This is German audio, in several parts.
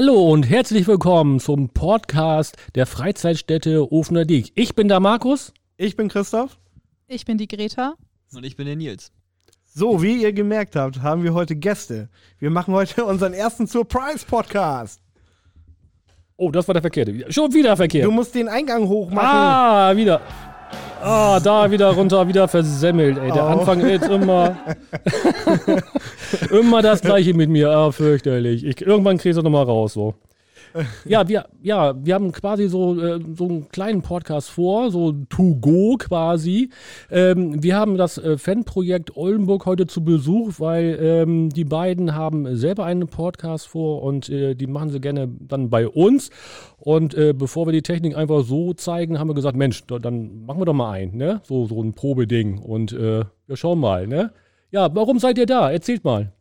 Hallo und herzlich willkommen zum Podcast der Freizeitstätte Ofener Diek. Ich bin der Markus. Ich bin Christoph. Ich bin die Greta. Und ich bin der Nils. So, wie ihr gemerkt habt, haben wir heute Gäste. Wir machen heute unseren ersten Surprise-Podcast. Oh, das war der verkehrte. Schon wieder verkehrt. Du musst den Eingang hochmachen. Ah, wieder. Ah, da wieder runter, wieder versemmelt, ey. Der Oh. Anfang ist immer. immer das gleiche mit mir. Ah, fürchterlich. Ich, irgendwann kriegst du nochmal raus, so. Ja, wir, ja, wir haben quasi so, äh, so einen kleinen Podcast vor, so to go quasi. Ähm, wir haben das äh, Fanprojekt Oldenburg heute zu Besuch, weil ähm, die beiden haben selber einen Podcast vor und äh, die machen sie gerne dann bei uns. Und äh, bevor wir die Technik einfach so zeigen, haben wir gesagt, Mensch, da, dann machen wir doch mal ein, ne? So, so ein Probeding. Und wir schauen mal, ne? Ja, warum seid ihr da? Erzählt mal.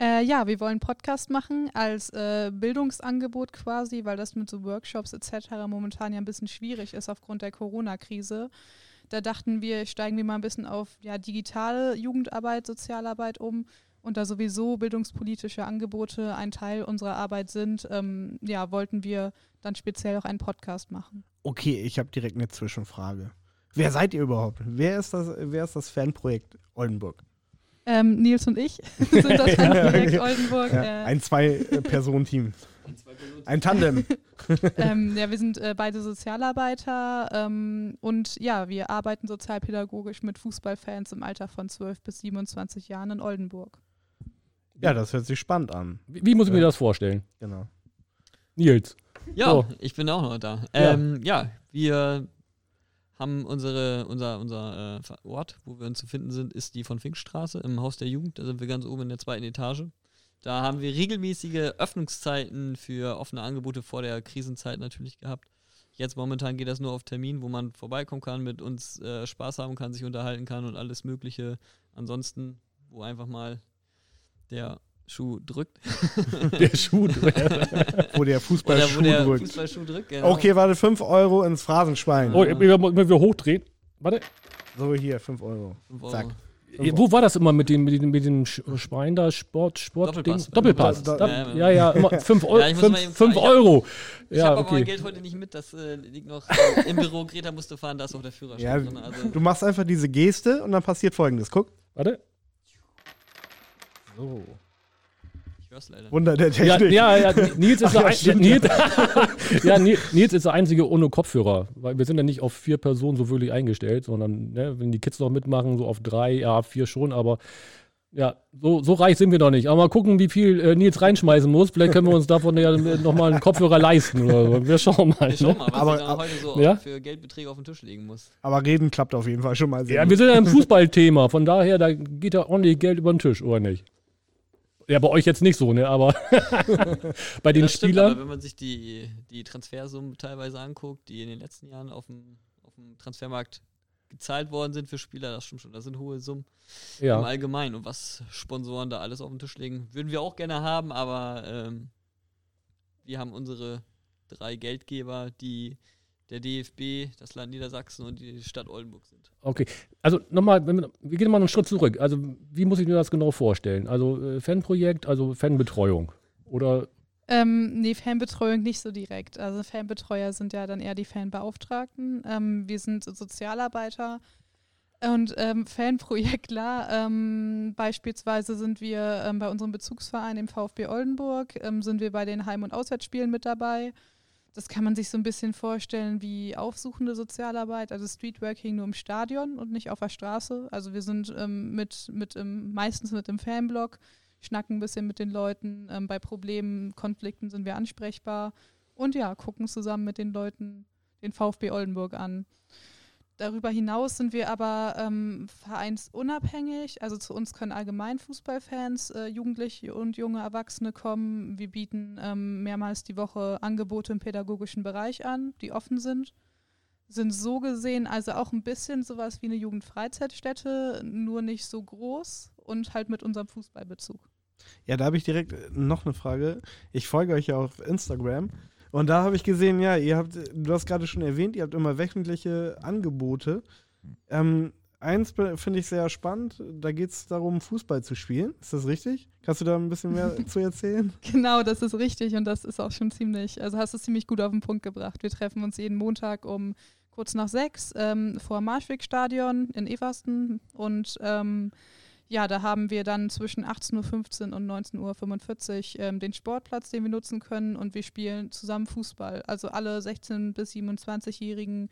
Äh, ja, wir wollen Podcast machen als äh, Bildungsangebot quasi, weil das mit so Workshops etc. momentan ja ein bisschen schwierig ist aufgrund der Corona-Krise. Da dachten wir, steigen wir mal ein bisschen auf ja, digitale Jugendarbeit, Sozialarbeit um. Und da sowieso bildungspolitische Angebote ein Teil unserer Arbeit sind, ähm, ja, wollten wir dann speziell auch einen Podcast machen. Okay, ich habe direkt eine Zwischenfrage. Wer seid ihr überhaupt? Wer ist das, wer ist das Fanprojekt Oldenburg? Ähm, Nils und ich sind das Projekt Oldenburg. Ja, äh, ein Zwei-Personen-Team. Ein Tandem. ähm, ja, wir sind äh, beide Sozialarbeiter ähm, und ja, wir arbeiten sozialpädagogisch mit Fußballfans im Alter von 12 bis 27 Jahren in Oldenburg. Ja, das hört sich spannend an. Wie, wie muss ich mir Ja. das vorstellen? Genau. Nils. Ja, So. ich bin auch noch da. Ja. Ähm, ja. wir haben unsere, unser, unser äh, Ort, wo wir uns zu finden sind, ist die von Finkstraße im Haus der Jugend. Da sind wir ganz oben in der zweiten Etage. Da haben wir regelmäßige Öffnungszeiten für offene Angebote vor der Krisenzeit natürlich gehabt. Jetzt momentan geht das nur auf Termin, wo man vorbeikommen kann, mit uns äh, Spaß haben kann, sich unterhalten kann und alles Mögliche. Ansonsten, wo einfach mal der Schuh drückt. Der Schuh. Wo der Fußball Oder wo der drückt. Fußballschuh drückt. Genau. Okay, warte, 5 Euro ins Phrasenschwein. oh, wir, wir, wir hochdrehen. Warte. So, hier, 5 Euro. Fünf Euro. Zack. Ja, Wo war das immer mit dem, mit dem, mit dem Sch- Schwein da, Sport, Sport Doppelpass. Ding? Doppelpass. Da, da- ja, ja, immer 5 Euro. Ja, ich muss mal fünf, eben- fünf ich hab- Euro. Ich Ja, habe aber mein okay. Geld heute nicht mit, das äh, liegt noch äh, im Büro. Greta musste fahren, da ist auch der Führerschein Ja, drin. Also, Du machst einfach diese Geste und dann passiert folgendes. Guck, Warte. So. Wunder der Ja, Technik. ja, ja, Nils ist, Ach, der ja, ein, stimmt. Nils, ja, Nils, ist der Einzige ohne Kopfhörer. Weil wir sind ja nicht auf vier Personen so wirklich eingestellt, sondern ne, wenn die Kids noch mitmachen, so auf drei, ja, vier schon, aber ja, so, so reich sind wir noch nicht. Aber mal gucken, wie viel äh, Nils reinschmeißen muss. Vielleicht können wir uns davon ja nochmal einen Kopfhörer leisten oder so. Wir schauen mal. Wir schauen Ne? mal, was Aber- ich dann heute so Ja? für Geldbeträge auf den Tisch legen muss. Aber reden klappt auf jeden Fall schon mal sehr Ja, gut. wir sind ja im Fußballthema. Von daher, da geht ja ordentlich Geld über den Tisch, oder nicht? Ja, bei euch jetzt nicht so, ne? Aber bei den stimmt, Spielern. aber wenn man sich die, die Transfersummen teilweise anguckt, die in den letzten Jahren auf dem, auf dem Transfermarkt gezahlt worden sind für Spieler, das stimmt schon, das sind hohe Summen im Ja. Allgemeinen. Und was Sponsoren da alles auf den Tisch legen, würden wir auch gerne haben, aber ähm, wir haben unsere drei Geldgeber, die der DFB, das Land Niedersachsen und die Stadt Oldenburg sind. Okay, also nochmal, wenn wir, wir gehen mal einen Schritt zurück. Also, wie muss ich mir das genau vorstellen? Also, äh, Fanprojekt, also Fanbetreuung. Oder, Ähm, nee, Fanbetreuung nicht so direkt. Also Fanbetreuer sind ja dann eher die Fanbeauftragten. Ähm, wir sind Sozialarbeiter und ähm, Fanprojektler. Ähm, beispielsweise sind wir ähm, bei unserem Bezugsverein, dem VfB Oldenburg, ähm, sind wir bei den Heim- und Auswärtsspielen mit dabei. Das kann man sich so ein bisschen vorstellen wie aufsuchende Sozialarbeit, also Streetworking nur im Stadion und nicht auf der Straße. Also wir sind ähm, mit, mit im, meistens mit im Fanblock, schnacken ein bisschen mit den Leuten. Ähm, bei Problemen, Konflikten sind wir ansprechbar und ja, gucken zusammen mit den Leuten den VfB Oldenburg an. Darüber hinaus sind wir aber ähm, vereinsunabhängig. Also zu uns können allgemein Fußballfans, äh, Jugendliche und junge Erwachsene kommen. Wir bieten ähm, mehrmals die Woche Angebote im pädagogischen Bereich an, die offen sind. Sind so gesehen also auch ein bisschen sowas wie eine Jugendfreizeitstätte, nur nicht so groß und halt mit unserem Fußballbezug. Ja, da habe ich direkt äh, noch eine Frage. Ich folge euch ja auf Instagram. Und da habe ich gesehen, ja, ihr habt, du hast gerade schon erwähnt, ihr habt immer wöchentliche Angebote. Ähm, eins finde ich sehr spannend. Da geht es darum, Fußball zu spielen. Ist das richtig? Kannst du da ein bisschen mehr zu erzählen? Genau, das ist richtig und das ist auch schon ziemlich, also hast du ziemlich gut auf den Punkt gebracht. Wir treffen uns jeden Montag um kurz nach sechs ähm, vor dem Marschwegstadion in Eversten und ähm, ja, da haben wir dann zwischen 18.15 Uhr und 19.45 Uhr ähm, den Sportplatz, den wir nutzen können und wir spielen zusammen Fußball. Also alle 16- bis 27-jährigen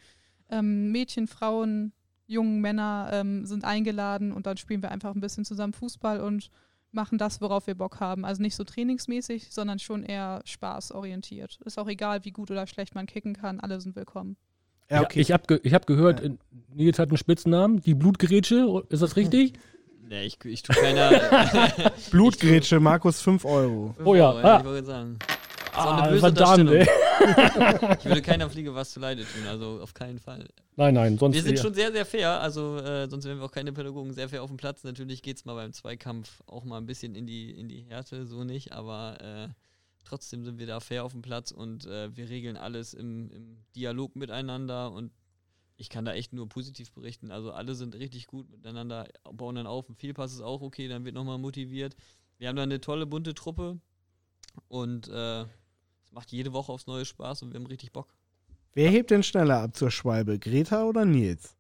ähm, Mädchen, Frauen, jungen Männer ähm, sind eingeladen und dann spielen wir einfach ein bisschen zusammen Fußball und machen das, worauf wir Bock haben. Also nicht so trainingsmäßig, sondern schon eher spaßorientiert. Ist auch egal, wie gut oder schlecht man kicken kann, alle sind willkommen. Ja, okay. ich habe ge ich hab gehört, äh, Nils hat einen Spitznamen, die Blutgerätsche, ist das richtig? Nee, ich, ich tue keiner. Blutgrätsche, Markus 5 Euro. Oh ja, ah. Ich wollte sagen. Das Ah, eine böse verdammt, ey. Ich würde keiner Fliege was zuleide tun, also auf keinen Fall. Nein, nein, sonst Wir sind eher- schon sehr, sehr fair, also äh, sonst wären wir auch keine Pädagogen, sehr fair auf dem Platz. Natürlich geht es mal beim Zweikampf auch mal ein bisschen in die, in die Härte, so nicht, aber äh, trotzdem sind wir da fair auf dem Platz und äh, wir regeln alles im, im Dialog miteinander und ich kann da echt nur positiv berichten. Also alle sind richtig gut miteinander, bauen dann auf. Ein Fehlpass ist auch okay, dann wird nochmal motiviert. Wir haben da eine tolle, bunte Truppe und äh, es macht jede Woche aufs Neue Spaß und wir haben richtig Bock. Wer hebt denn schneller ab zur Schwalbe? Greta oder Nils?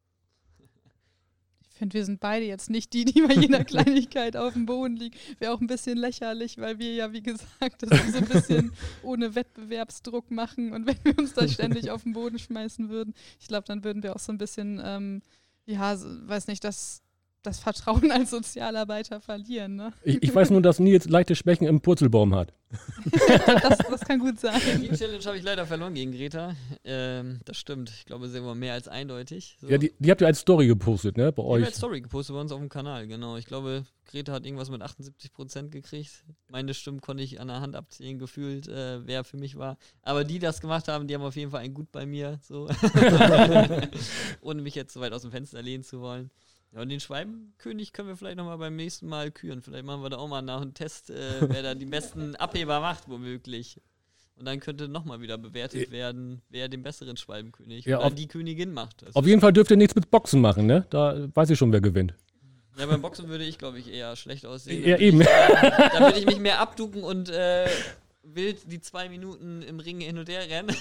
Ich finde, wir sind beide jetzt nicht die, die bei jeder Kleinigkeit auf dem Boden liegen. Wäre auch ein bisschen lächerlich, weil wir ja, wie gesagt, das so ein bisschen ohne Wettbewerbsdruck machen. Und wenn wir uns da ständig auf den Boden schmeißen würden, ich glaube, dann würden wir auch so ein bisschen, ähm, ja, weiß nicht, das, das Vertrauen als Sozialarbeiter verlieren. Ne? ich, ich weiß nur, dass Nils leichte Schwächen im Purzelbaum hat. Das, das kann gut sein. Die Challenge habe ich leider verloren gegen Greta. Ähm, das stimmt. Ich glaube, sie war mehr als eindeutig. So. Ja, die, die habt ihr als Story gepostet, ne, bei Die haben euch. als Story gepostet bei uns auf dem Kanal, genau. Ich glaube, Greta hat irgendwas mit 78% gekriegt. Meine Stimmen konnte ich an der Hand abzählen, gefühlt, äh, wer für mich war. Aber die, die das gemacht haben, die haben auf jeden Fall ein Gut bei mir, so. Ohne mich jetzt so weit aus dem Fenster lehnen zu wollen. Ja, und den Schwalbenkönig können wir vielleicht nochmal beim nächsten Mal küren. Vielleicht machen wir da auch mal nach einem Test, äh, wer da die besten Abheber macht, womöglich. Und dann könnte nochmal wieder bewertet werden, wer den besseren Schwalbenkönig Ja, oder auf- die Königin macht. Das Auf jeden Fall dürft ihr nichts mit Boxen machen, ne? Da weiß ich schon, wer gewinnt. Ja, beim Boxen würde ich, glaube ich, eher schlecht aussehen. Ja, eben. Ich, äh, da würde ich mich mehr abducken und äh, wild die zwei Minuten im Ring hin und her rennen.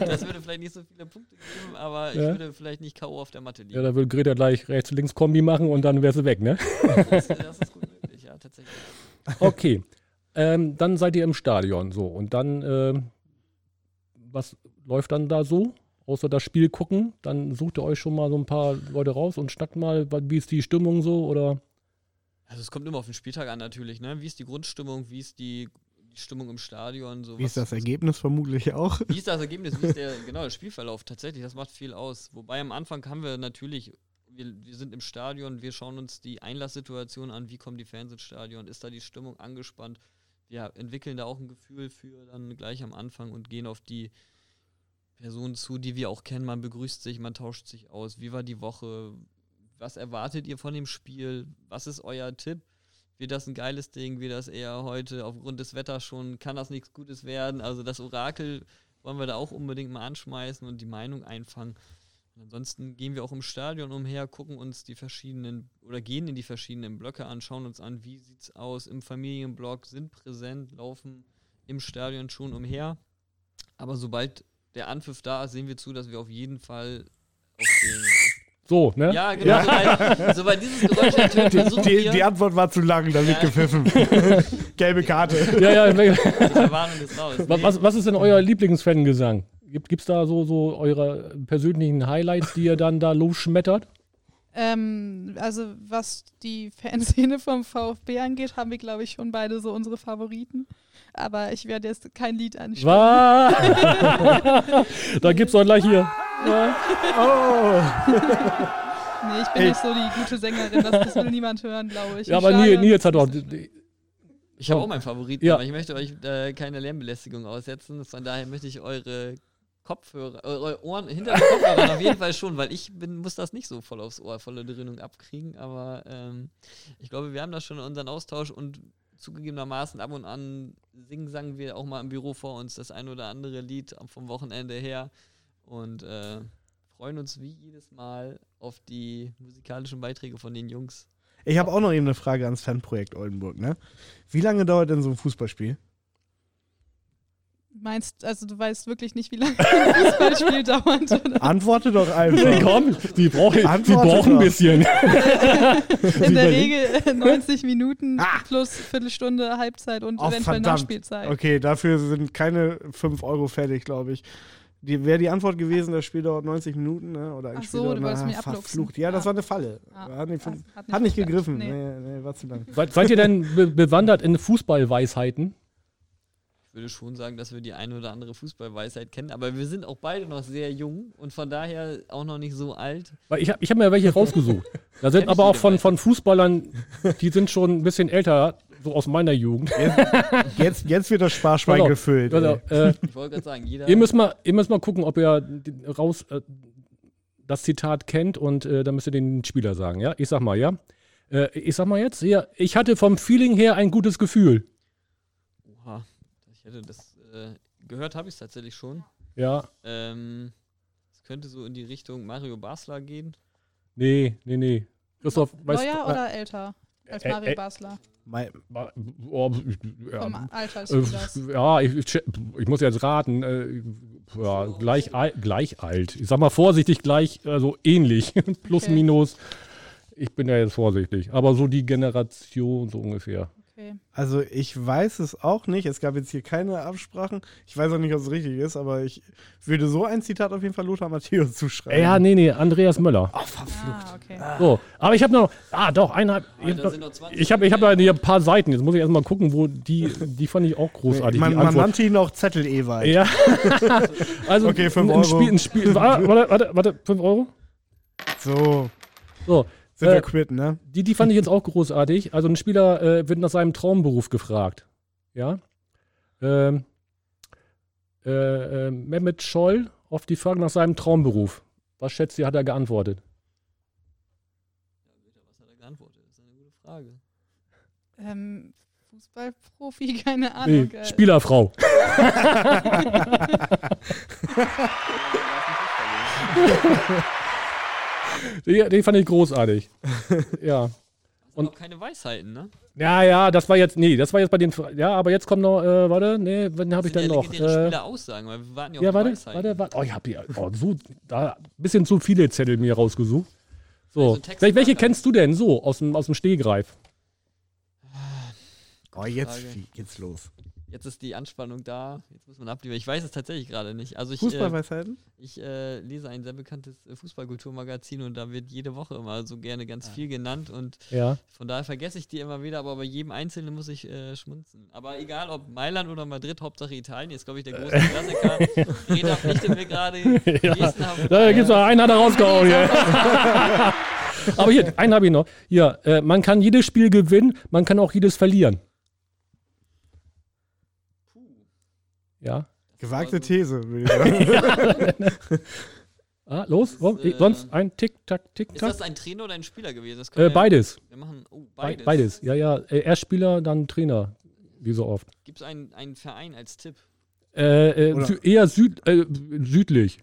das würde vielleicht nicht so viele Punkte geben, aber ich Ja. würde vielleicht nicht K.O. auf der Matte Ja, liegen. da würde Greta gleich rechts-links-Kombi machen und dann wäre sie weg, ne? das, das ist gut möglich, ja, tatsächlich. Okay. ähm, dann seid ihr im Stadion, so. Und dann, ähm, was läuft dann da so? Außer das Spiel gucken, dann sucht ihr euch schon mal so ein paar Leute raus und schnackt mal, wie ist die Stimmung so oder? Also es kommt immer auf den Spieltag an natürlich, ne? Wie ist die Grundstimmung, wie ist die, die Stimmung im Stadion, so Wie ist das Ergebnis vermutlich auch? Wie ist das Ergebnis? Wie ist der, genau, der Spielverlauf? Tatsächlich, das macht viel aus. Wobei am Anfang haben wir natürlich, wir, wir sind im Stadion, wir schauen uns die Einlasssituation an, wie kommen die Fans ins Stadion, ist da die Stimmung angespannt? Wir entwickeln da auch ein Gefühl für dann gleich am Anfang und gehen auf die Personen zu, die wir auch kennen. Man begrüßt sich, man tauscht sich aus. Wie war die Woche? Was erwartet ihr von dem Spiel? Was ist euer Tipp? Wird das ein geiles Ding? Wird das eher heute aufgrund des Wetters schon, kann das nichts Gutes werden? Also das Orakel wollen wir da auch unbedingt mal anschmeißen und die Meinung einfangen. Und ansonsten gehen wir auch im Stadion umher, gucken uns die verschiedenen oder gehen in die verschiedenen Blöcke an, schauen uns an, wie sieht's aus im Familienblock, sind präsent, laufen im Stadion schon umher. Aber sobald der Anpfiff da ist, sehen wir zu, dass wir auf jeden Fall auf den. So, ne? Ja, genau. Sobald, sobald dieses Geräusch ertönt, versuchen Die, wir. die Antwort war zu lang, da wird Ja. gepfiffen. Gelbe Karte. Ja, ja. was, was, was ist denn euer Lieblingsfangesang? Gibt es da so, so eure persönlichen Highlights, die ihr dann da losschmettert? Ähm, also was die Fanszene vom VfB angeht, haben wir, glaube ich, schon beide so unsere Favoriten. Aber ich werde jetzt kein Lied. Was? da gibt's doch gleich hier. Ja. Oh. Nee, ich bin Ey. nicht so die gute Sängerin, das, das will niemand hören, glaube ich. Ja, aber Nils, Stadion Nils hat doch. Ich habe auch meinen Favoriten, Ja. aber ich möchte euch äh, keine Lärmbelästigung aussetzen. Von daher möchte ich eure Kopfhörer, eure Ohren hinter den Kopfhörern auf jeden Fall schon, weil ich bin, muss das nicht so voll aufs Ohr, volle Dröhnung abkriegen. Aber ähm, ich glaube, wir haben das schon in unseren Austausch und zugegebenermaßen ab und an singen, sagen wir auch mal im Büro vor uns das ein oder andere Lied vom Wochenende her und äh, freuen uns wie jedes Mal auf die musikalischen Beiträge von den Jungs. Ich habe auch noch eben eine Frage ans Fanprojekt Oldenburg, ne? Wie lange dauert denn so ein Fußballspiel? Meinst also du weißt wirklich nicht, wie lange ein Fußballspiel dauert? Oder? Antworte doch Nee, einfach. komm, die brauchen, die Antworte brauchen ein bisschen. In der Regel äh, 90 Minuten Ah. plus Viertelstunde Halbzeit und Oh, eventuell verdammt. Nachspielzeit. Okay, dafür sind keine 5 Euro fertig, glaube ich. Die, Wäre die Antwort gewesen, das Spiel dauert 90 Minuten, ne? Oder ein Ach Spiel so, dauert du wolltest na, mich verflucht. Ja, das Ah. war eine Falle. Ah, Hat nicht, hat- fun- hat hat nicht gegriffen. Nee. Nee, nee, war zu lang. Seid, seid ihr denn be bewandert in Fußballweisheiten? Ich würde schon sagen, dass wir die eine oder andere Fußballweisheit kennen, aber wir sind auch beide noch sehr jung und von daher auch noch nicht so alt. Weil ich habe ich hab mir welche rausgesucht. Da sind aber auch von, von Fußballern, die sind schon ein bisschen älter, so aus meiner Jugend. Jetzt, jetzt wird das Sparschwein auf, gefüllt. Also, äh, Ich wollte gerade sagen, jeder. ihr, müsst mal, ihr müsst mal gucken, ob ihr raus äh, das Zitat kennt und äh, dann müsst ihr den Spieler sagen, ja? Ich sag mal, ja? Äh, ich sag mal jetzt, hier, ich hatte vom Feeling her ein gutes Gefühl. Oha, ich hätte das äh, gehört, habe ich es tatsächlich schon. Ja, Ähm, es könnte so in die Richtung Mario Basler gehen. nee, nee, nee. Christoph, weißt Neuer du, oder älter als äh, Mario äh, Basler? Mein, oh, ja, Alter Äh. Ja, ich, ich, ich muss jetzt raten. Äh, ja, gleich, al- gleich alt. Ich sag mal vorsichtig gleich, also ähnlich. Plus, Okay. minus. Ich bin ja jetzt vorsichtig. Aber so die Generation so ungefähr. Okay. also ich weiß es auch nicht. Es gab jetzt hier keine Absprachen. Ich weiß auch nicht, ob es richtig ist, aber ich würde so ein Zitat auf jeden Fall Lothar Matthäus zuschreiben. Ja, nee, nee, Andreas Möller. Oh, verflucht. Ah, okay. So, aber ich habe noch, ah doch, einer. Ich Alter, habe sind noch 20 ich hab, ich hab da hier ein paar Seiten. Jetzt muss ich erstmal gucken, wo die, die fand ich auch großartig. man, man nannte ihn auch Zettel Ewald. ja. also Okay, fünf ein, Euro. ein Spiel, ein Spiel. Warte, warte, warte, warte, 5 Euro? So, So, sind Äh, wir quitt, ne? Die, die fand ich jetzt auch großartig. Also ein Spieler äh, wird nach seinem Traumberuf gefragt. Ja. Ähm, äh, äh, Mehmet Scholl auf die Frage nach seinem Traumberuf. Was schätzt ihr, hat er geantwortet? Was hat er geantwortet? Das ist eine gute Frage. Ähm, Fußballprofi, keine Nee, Ahnung. äh, Spielerfrau. Die, die fand ich großartig. ja. Und auch keine Weisheiten, ne? Ja, ja, das war jetzt, nee, das war jetzt bei den, ja, aber jetzt kommt noch, äh, warte, nee, wen habe ich denn noch? ja legendäre Äh, Spieleraussagen, weil wir warten ja auf Ja, die warte, warte, warte. Oh, ich habe hier oh, so, da ein bisschen zu viele Zettel mir rausgesucht. So, Also Text- Wel- welche kennst du denn so aus dem, aus dem Stehgreif? Oh, jetzt geht's los. Jetzt ist die Anspannung da. Jetzt muss man abliefern. Ich weiß es tatsächlich gerade nicht. Also ich, äh, Fußballweisheiten? ich äh, lese ein sehr bekanntes äh, Fußballkulturmagazin und da wird jede Woche immer so gerne ganz viel genannt und Ja. von daher vergesse ich die immer wieder, aber bei jedem Einzelnen muss ich äh, schmunzen. Aber egal ob Mailand oder Madrid, Hauptsache Italien, ist glaube ich der große Klassiker. Reda pflichtet mir gerade. ja. Da gibt's noch einen, hat er rausgehauen aber hier, einen habe ich noch. Hier, äh, man kann jedes Spiel gewinnen, man kann auch jedes verlieren. Ja. Gewagte Also- These, würde ich sagen. Ah, los, ist, äh, sonst ein Tick, Tack, Tick, Ist Tack. das ein Trainer oder ein Spieler gewesen? Äh, beides. Wir machen oh, Be- beides. Beides, ja, ja. Äh, Erst Spieler, dann Trainer, wie so oft. Gibt es einen, einen Verein als Tipp? Äh, äh, eher süd, äh, südlich.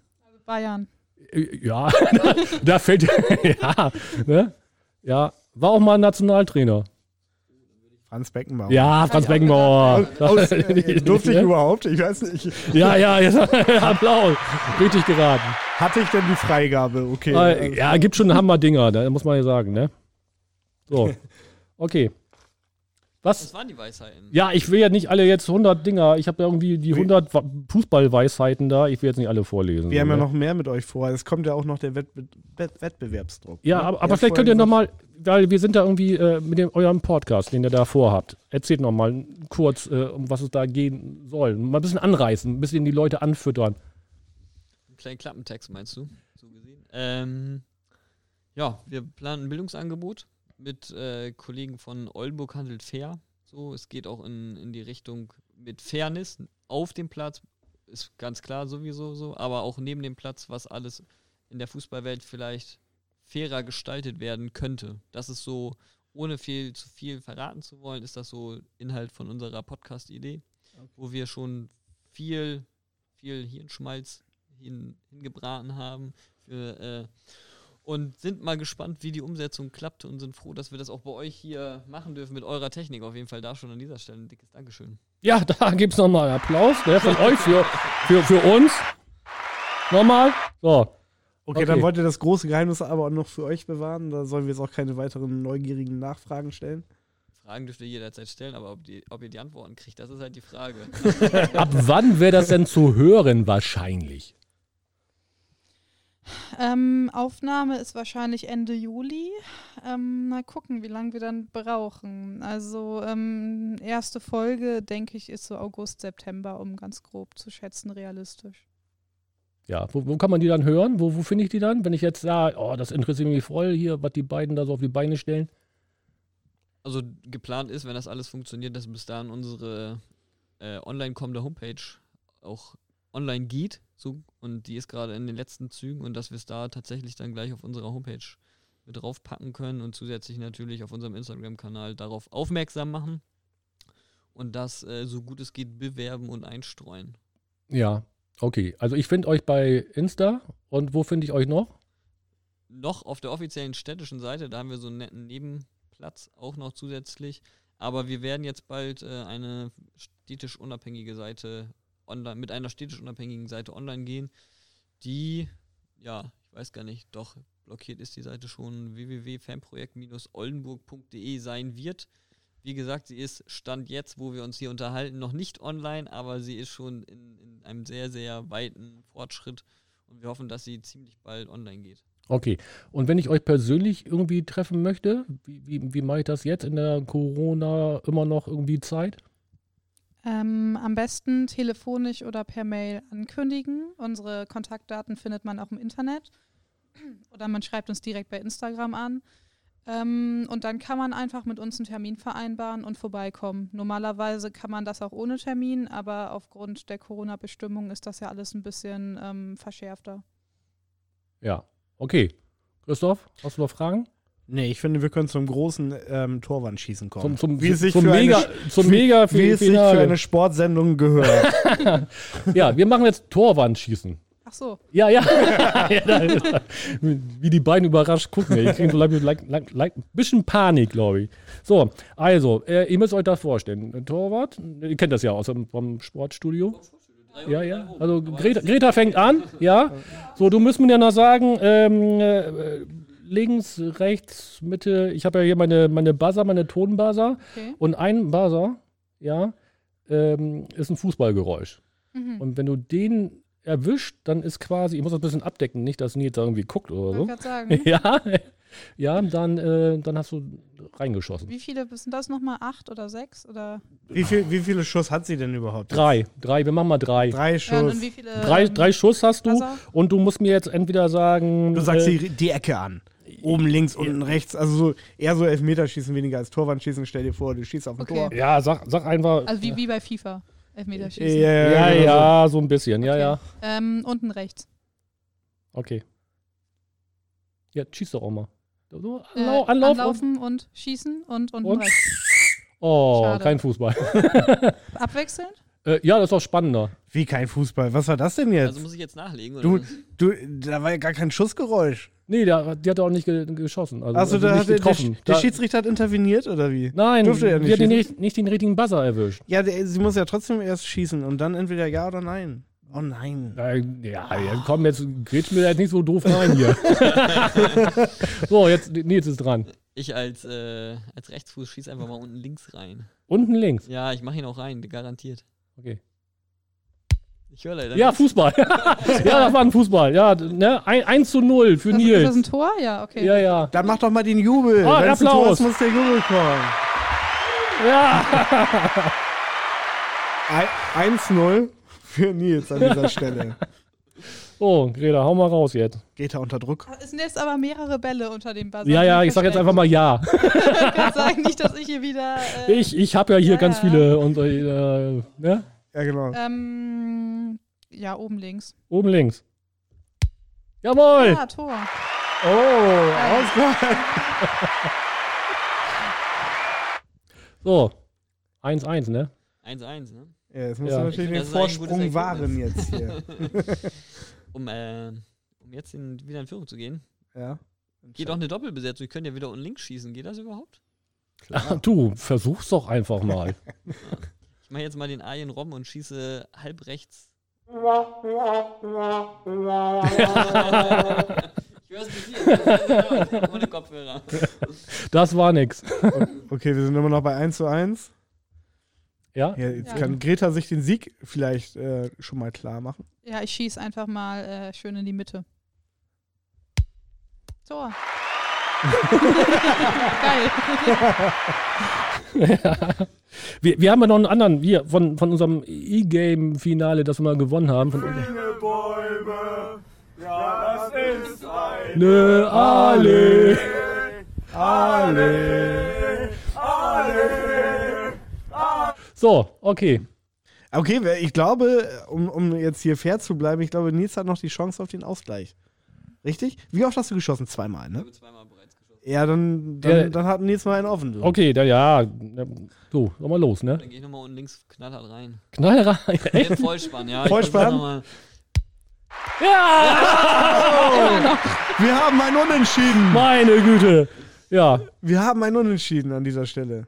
Bayern. Äh, Ja, da fällt ja, ne? ja, war auch mal Nationaltrainer. Franz Beckenbauer. Ja, Franz Beckenbauer. Aus, äh, durfte ich überhaupt? Ich weiß nicht. Ja, ja, jetzt, Applaus. Richtig geraten. Hatte ich denn die Freigabe? Okay. Äh, ja, gibt schon Hammer-Dinger, da muss man ja sagen, ne? So, okay. Das Was? waren die Weisheiten. Ja, ich will ja nicht alle jetzt 100 Dinger. Ich habe irgendwie die 100 Wa- Fußballweisheiten da. Ich will jetzt nicht alle vorlesen. Wir haben ja ne? noch mehr mit euch vor. Es kommt ja auch noch der Wettbe Wett Wettbewerbsdruck. Ja, ne? aber, aber vielleicht könnt ihr noch gesagt- mal, weil wir sind da irgendwie äh, mit dem, eurem Podcast, den ihr da vorhabt. Erzählt noch mal kurz, äh, um was es da gehen soll. Mal ein bisschen anreißen, ein bisschen die Leute anfüttern. Einen kleinen Klappentext meinst du? So gesehen. Ähm, ja, wir planen ein Bildungsangebot mit äh, Kollegen von Oldenburg handelt fair. So, es geht auch in, in die Richtung mit Fairness auf dem Platz, ist ganz klar sowieso so, aber auch neben dem Platz, was alles in der Fußballwelt vielleicht fairer gestaltet werden könnte. Das ist so, ohne viel zu viel verraten zu wollen, ist das so Inhalt von unserer Podcast-Idee, wo wir schon viel, viel Hirnschmalz hin, hingebraten haben. Für, äh, und sind mal gespannt, wie die Umsetzung klappt und sind froh, dass wir das auch bei euch hier machen dürfen mit eurer Technik. Auf jeden Fall da schon an dieser Stelle ein dickes Dankeschön. Ja, da gibt es nochmal Applaus ne, von euch für, für, für uns. Nochmal. So. Okay, Okay. dann wollt ihr das große Geheimnis aber auch noch für euch bewahren. Da sollen wir jetzt auch keine weiteren neugierigen Nachfragen stellen. Fragen dürft ihr jederzeit stellen, aber ob, die, ob ihr die Antworten kriegt, das ist halt die Frage. Ab wann wäre das denn zu hören wahrscheinlich? Ähm, Aufnahme ist wahrscheinlich Ende Juli. Ähm, mal gucken, wie lange wir dann brauchen. Also ähm, erste Folge, denke ich, ist so August, September, um ganz grob zu schätzen, realistisch. Ja, wo, wo kann man die dann hören? Wo, wo finde ich die dann? Wenn ich jetzt sage, oh, das interessiert mich voll hier, was die beiden da so auf die Beine stellen. Also geplant ist, wenn das alles funktioniert, dass bis dahin unsere äh, online kommende Homepage auch online geht. So, und die ist gerade in den letzten Zügen und dass wir es da tatsächlich dann gleich auf unserer Homepage mit draufpacken können und zusätzlich natürlich auf unserem Instagram-Kanal darauf aufmerksam machen und das äh, so gut es geht bewerben und einstreuen. Ja, okay. Also ich finde euch bei Insta und wo finde ich euch noch? noch auf der offiziellen städtischen Seite, da haben wir so einen netten Nebenplatz auch noch zusätzlich. Aber wir werden jetzt bald äh, eine städtisch unabhängige Seite online, mit einer städtisch unabhängigen Seite online gehen, die, ja, ich weiß gar nicht, doch blockiert ist die Seite schon www.fanprojekt-oldenburg.de sein wird. Wie gesagt, sie ist Stand jetzt, wo wir uns hier unterhalten, noch nicht online, aber sie ist schon in, in einem sehr, sehr weiten Fortschritt und wir hoffen, dass sie ziemlich bald online geht. Okay. Und wenn ich euch persönlich irgendwie treffen möchte, wie, wie, wie mache ich das jetzt in der Corona immer noch irgendwie Zeit? Ähm, am besten telefonisch oder per Mail ankündigen. Unsere Kontaktdaten findet man auch im Internet. Oder man schreibt uns direkt bei Instagram an. Ähm, und dann kann man einfach mit uns einen Termin vereinbaren und vorbeikommen. Normalerweise kann man das auch ohne Termin, aber aufgrund der Corona-Bestimmung ist das ja alles ein bisschen ähm, verschärfter. Ja. Okay. Christoph, hast du noch Fragen? Nee, ich finde, wir können zum großen ähm, Torwandschießen kommen. Zum, zum, wie es sich zum für Mega, eine, zum Mega wie es sich für eine Sportsendung gehört. Ja, wir machen jetzt Torwandschießen. Ach so. Ja, ja. ja da, wie die beiden überrascht gucken. Ich kriege so like, like, like, like, ein bisschen Panik, glaube ich. So, also, äh, ihr müsst euch das vorstellen. Ein Torwart, ihr kennt das ja aus dem vom Sportstudio. Ja, ja. Also Greta, Greta fängt an, ja. So, du müsst mir ja noch sagen, ähm, äh, links, rechts, Mitte. Ich habe ja hier meine, meine Buzzer, meine Tonbuzzer. Okay. Und ein Buzzer, ja, ähm, ist ein Fußballgeräusch. Mhm. Und wenn du den erwischt, dann ist quasi, ich muss das ein bisschen abdecken, nicht, dass Nils da irgendwie guckt oder Ich so. gerade sagen, Ja, ja, dann, äh, dann hast du reingeschossen. wie viele sind das nochmal? Acht oder sechs? Oder wie, viel, wie viele Schuss hat sie denn überhaupt? Drei, drei, wir machen mal drei. Drei ja, Schuss. und wie viele? Drei, ähm, drei Schuss hast du Buzzer? und du musst mir jetzt entweder sagen. du sagst äh, die, die Ecke an. Oben links, unten rechts. Also so eher so Elfmeterschießen weniger als Torwandschießen. Stell dir vor, du schießt auf ein Okay. Tor. Ja, sag, sag einfach. Also wie, wie bei FIFA. Elfmeterschießen. ja, genau ja, so ein bisschen, ja, Okay. ja. Ähm, unten rechts. Okay. Ja, schieß doch auch mal. So, Äh, anlau Anlauf. und- anlaufen und schießen und unten Und? rechts. Oh, Schade. kein Fußball. Abwechselnd? Äh, ja, das ist doch spannender. Wie kein Fußball. Was war das denn jetzt? Also muss ich jetzt nachlegen, oder? du, was? du, da war ja gar kein Schussgeräusch. Nee, der, die hat auch nicht ge geschossen. Also, Also, also da nicht hat der, der, getroffen. der Schiedsrichter hat interveniert oder wie? Nein, durfte er nicht die hat den schießen. nicht, nicht den richtigen Buzzer erwischt. Ja, der, sie muss ja trotzdem erst schießen und dann entweder ja oder nein. Oh nein. Ja, ja, komm, jetzt grätsch mir da jetzt nicht so doof rein hier. so, jetzt Nils ist dran. Ich als, äh, als Rechtsfuß schieße einfach mal unten links rein. Unten links. Ja, ich mache ihn auch rein, garantiert. Okay. Ich höre leider Ja. Fußball. ja, das war ein Fußball. Ja, ne? Ein, 1 zu 0 für Das, ist das ein Nils. Tor? Ja, okay. Ja, ja. Dann mach doch mal den Jubel. Ah, Wenn's ein Applaus. Tor ist, muss der Jubel kommen. Ja. Ein- 1-0 für Nils an dieser Stelle. So, Greta, hau mal raus jetzt. Geht er unter Druck? Es sind jetzt aber mehrere Bälle unter dem Buzzer. Ja, ja, ich sag jetzt einfach mal ja. Ich kann sagen, nicht, dass ich hier wieder. Äh, Ich, ich habe ja hier Ja, ganz ja. viele und äh, ne? Ja, genau. ähm, ja, oben links. Oben links. Jawohl! Ah, Tor. Oh, Ausgleich. So, 1-1, ne? 1-1, ne? Ja, jetzt musst Ja. natürlich Ich den Vorsprung wahren jetzt hier. um, äh, um jetzt in, wieder in Führung zu gehen, Ja. geht auch eine Doppelbesetzung. Ich könnte ja wieder unten links schießen. Geht das überhaupt? Klar. Du, versuch's doch einfach mal. Ich mache jetzt mal den Arjen Rom und schieße halb rechts. ich höre es. Ohne Kopfhörer. Das war nix. Okay, wir sind immer noch bei 1 zu 1. Ja? Ja, jetzt Ja. kann Greta sich den Sieg vielleicht äh, schon mal klar machen. Ja, ich schieße einfach mal äh, schön in die Mitte. Tor. Geil. Wir, wir haben ja noch einen anderen, wir, von, von unserem E-Game-Finale, das wir mal gewonnen haben. Von unserem Bäume, ja, das ist ein Nö, alle. alle, alle. So, okay. Okay, ich glaube, um, um jetzt hier fair zu bleiben, ich glaube, Nils hat noch die Chance auf den Ausgleich. Richtig? Wie oft hast du geschossen? Zweimal, Ich ne? habe zweimal bereits geschossen. Ja, dann, dann, Ja. dann hat Nils mal einen offen. Du. Okay, da, ja. So, noch mal los, ne? Dann gehe ich nochmal unten links knallhart rein. Knall rein. Vollspann, ja. Ich Vollspann? versuch's noch mal. Ja! Wir haben ein Unentschieden. Meine Güte. Ja, Wir haben ein Unentschieden an dieser Stelle.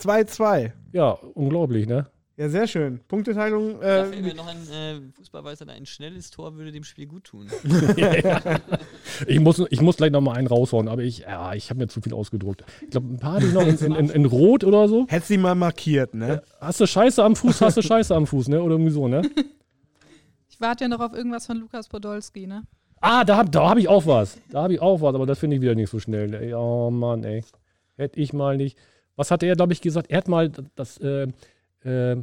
2-2. Ja, unglaublich, ne? Ja, sehr schön. Punkteteilung. Da fällt mir Äh, noch ein äh, Fußballweißer, ein schnelles Tor würde dem Spiel gut tun. Ich muss, ich muss gleich noch mal einen raushauen, aber ich, ja, ich habe mir zu viel ausgedruckt. Ich glaube, ein paar hatte ich noch in, in, in, in Rot oder so. hätte sie mal markiert, ne? Hast du Scheiße am Fuß, hast du Scheiße am Fuß, ne? Oder irgendwie so, ne? Ich warte ja noch auf irgendwas von Lukas Podolski, ne? Ah, da habe da hab ich auch was. Da habe ich auch was, aber das finde ich wieder nicht so schnell. Ey. Oh Mann, ey. Hätte ich mal nicht. Was hat er, glaube ich, gesagt? Er hat mal das, äh, äh,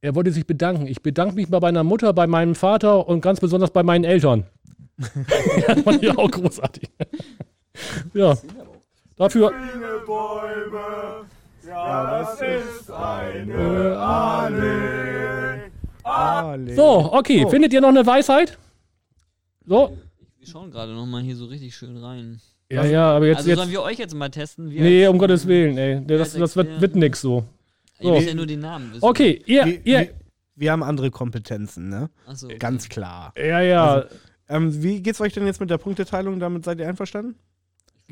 er wollte sich bedanken. Ich bedanke mich bei meiner Mutter, bei meinem Vater und ganz besonders bei meinen Eltern. das fand ich auch großartig. ja. Dafür. Grüne Bäume, ja, das ist eine Allee. Ale. So, okay. Oh. Findet ihr noch eine Weisheit? So. Wir schauen gerade nochmal hier so richtig schön rein. Ja, ja, aber jetzt. also jetzt sollen wir euch jetzt mal testen? Wir nee, um Gottes Willen, ey. Das, das wird, wird nix so. Ihr müsst So. ja nur den Namen wissen. Okay, ihr, Wir, ihr, wir, wir haben andere Kompetenzen, ne? Achso. Okay. Ganz klar. ja, ja. Also, Ähm, wie geht's euch denn jetzt mit der Punkteteilung? Damit seid ihr einverstanden?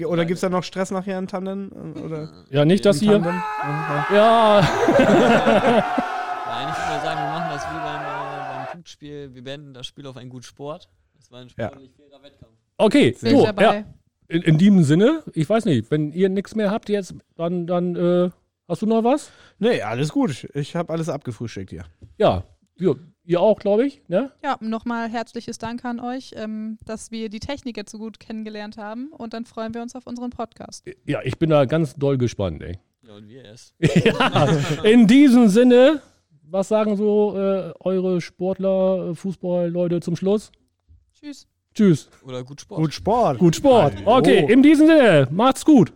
Oder gibt's da noch Stress nachher in Tandem? Äh, Oder ja, nicht das hier. Tandem? Ja. Ja, Ja, eigentlich würde ich sagen, wir machen das wie beim, äh, beim Punktspiel. Wir beenden das Spiel auf einen guten Sport. Das war ein Ja. sportlich fairer Wettkampf. okay. So, ich ja. In, in diesem Sinne, ich weiß nicht, wenn ihr nichts mehr habt jetzt, dann, dann äh, hast du noch was? Nee, alles gut. Ich habe alles abgefrühstückt hier. Ja, wir, ihr auch, glaube ich. Ne? Ja, nochmal herzliches Dank an euch, ähm, dass wir die Technik jetzt so gut kennengelernt haben. Und dann freuen wir uns auf unseren Podcast. Ja, ich bin da ganz doll gespannt, ey. Ja, und wir erst. ja, in diesem Sinne, was sagen so äh, eure Sportler, äh, Fußballleute zum Schluss? Tschüss. Tschüss. Oder gut Sport. Gut Sport. Gut Sport. Okay, in diesem Sinne, macht's gut.